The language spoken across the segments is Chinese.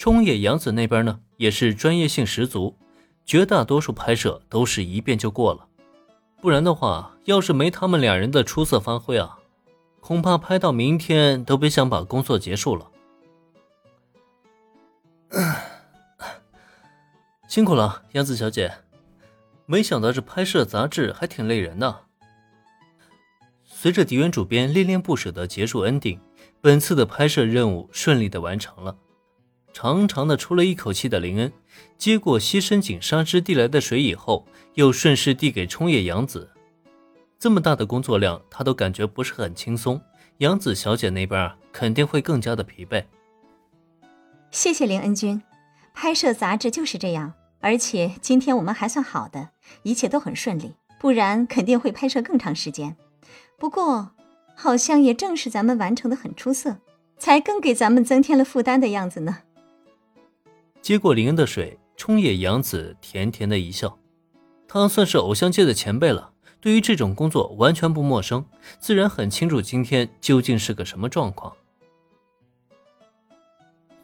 冲野洋子那边呢，也是专业性十足，绝大多数拍摄都是一遍就过了。不然的话，要是没他们两人的出色发挥啊，恐怕拍到明天都别想把工作结束了。辛苦了，杨子小姐。没想到这拍摄杂志还挺累人的。随着迪原主编恋恋不舍的结束 ending，本次的拍摄任务顺利的完成了。长长的出了一口气的林恩，接过西深井纱织递来的水以后，又顺势递给冲野洋子。这么大的工作量，他都感觉不是很轻松。杨子小姐那边肯定会更加的疲惫。谢谢林恩君，拍摄杂志就是这样，而且今天我们还算好的，一切都很顺利，不然肯定会拍摄更长时间。不过，好像也正是咱们完成的很出色，才更给咱们增添了负担的样子呢。接过林恩的水，冲野洋子甜甜的一笑。他算是偶像界的前辈了，对于这种工作完全不陌生，自然很清楚今天究竟是个什么状况。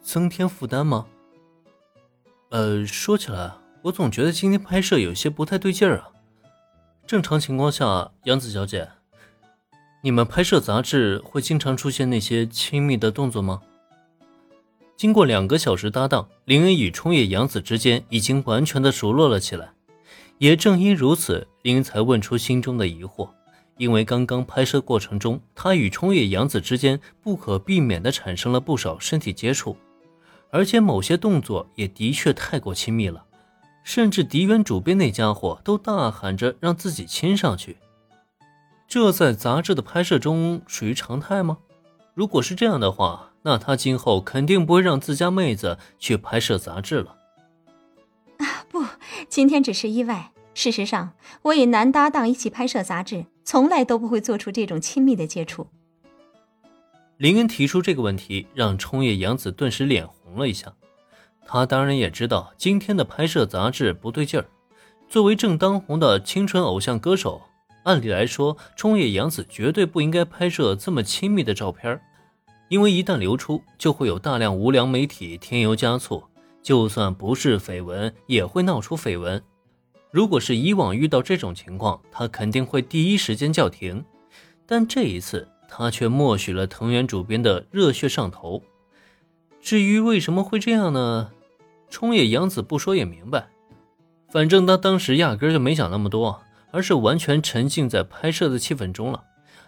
增添负担吗？呃，说起来，我总觉得今天拍摄有些不太对劲儿啊。正常情况下，杨子小姐，你们拍摄杂志会经常出现那些亲密的动作吗？经过两个小时搭档，林恩与冲野洋子之间已经完全的熟络了起来。也正因如此，林恩才问出心中的疑惑。因为刚刚拍摄过程中，他与冲野洋子之间不可避免的产生了不少身体接触，而且某些动作也的确太过亲密了，甚至迪原主编那家伙都大喊着让自己亲上去。这在杂志的拍摄中属于常态吗？如果是这样的话，那他今后肯定不会让自家妹子去拍摄杂志了。啊，不，今天只是意外。事实上，我与男搭档一起拍摄杂志，从来都不会做出这种亲密的接触。林恩提出这个问题，让冲野洋子顿时脸红了一下。他当然也知道今天的拍摄杂志不对劲儿。作为正当红的青春偶像歌手，按理来说，冲野洋子绝对不应该拍摄这么亲密的照片。因为一旦流出，就会有大量无良媒体添油加醋，就算不是绯闻，也会闹出绯闻。如果是以往遇到这种情况，他肯定会第一时间叫停。但这一次，他却默许了藤原主编的热血上头。至于为什么会这样呢？冲野洋子不说也明白，反正他当时压根就没想那么多，而是完全沉浸在拍摄的气氛中了。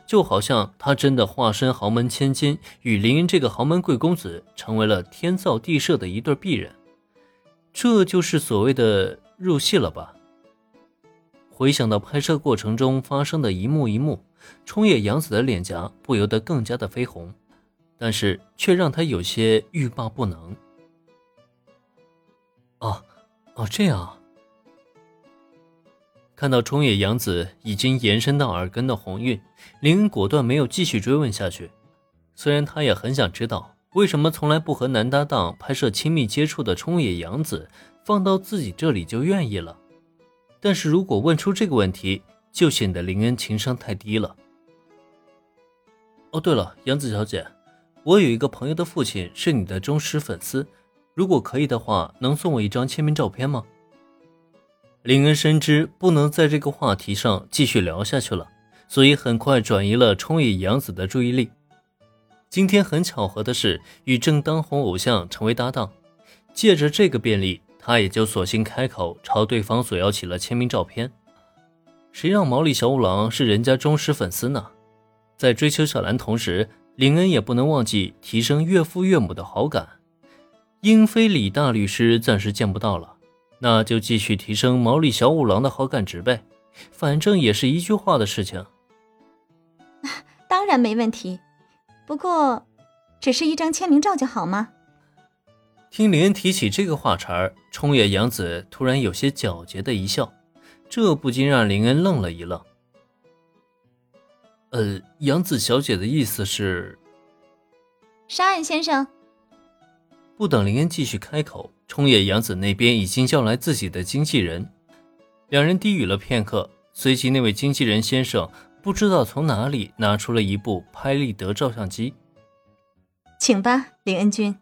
就好像他真的化身豪门千金，与林云这个豪门贵公子成为了天造地设的一对璧人，这就是所谓的入戏了吧？回想到拍摄过程中发生的一幕一幕，冲野洋子的脸颊不由得更加的绯红，但是却让他有些欲罢不能。哦，哦，这样。看到冲野洋子已经延伸到耳根的红晕，林恩果断没有继续追问下去。虽然他也很想知道，为什么从来不和男搭档拍摄亲密接触的冲野洋子，放到自己这里就愿意了。但是如果问出这个问题，就显得林恩情商太低了。哦，对了，杨子小姐，我有一个朋友的父亲是你的忠实粉丝，如果可以的话，能送我一张签名照片吗？林恩深知不能在这个话题上继续聊下去了，所以很快转移了冲野洋子的注意力。今天很巧合的是，与正当红偶像成为搭档，借着这个便利，他也就索性开口朝对方索要起了签名照片。谁让毛利小五郎是人家忠实粉丝呢？在追求小兰同时，林恩也不能忘记提升岳父岳母的好感。英菲李大律师暂时见不到了。那就继续提升毛利小五郎的好感值呗，反正也是一句话的事情。当然没问题，不过，只是一张签名照就好吗？听林恩提起这个话茬儿，冲野洋子突然有些皎洁的一笑，这不禁让林恩愣了一愣。呃，杨子小姐的意思是？沙岸先生。不等林恩继续开口。冲野洋子那边已经叫来自己的经纪人，两人低语了片刻，随即那位经纪人先生不知道从哪里拿出了一部拍立得照相机，请吧，林恩君。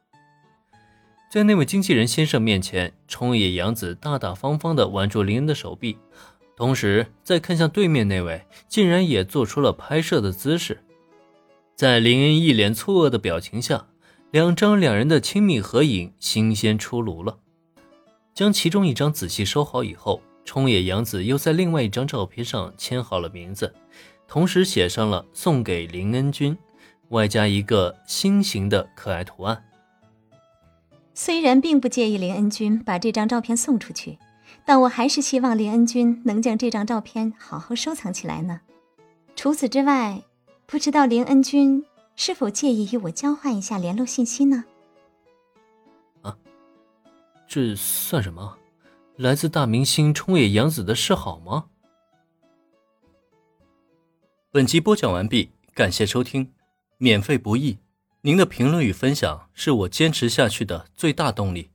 在那位经纪人先生面前，冲野洋子大大方方地挽住林恩的手臂，同时再看向对面那位，竟然也做出了拍摄的姿势。在林恩一脸错愕的表情下，两张两人的亲密合影新鲜出炉了。将其中一张仔细收好以后，冲野洋子又在另外一张照片上签好了名字，同时写上了“送给林恩君”，外加一个心形的可爱图案。虽然并不介意林恩君把这张照片送出去，但我还是希望林恩君能将这张照片好好收藏起来呢。除此之外，不知道林恩君是否介意与我交换一下联络信息呢？啊，这算什么？来自大明星冲野洋子的示好吗？本集播讲完毕，感谢收听，免费不易。您的评论与分享是我坚持下去的最大动力。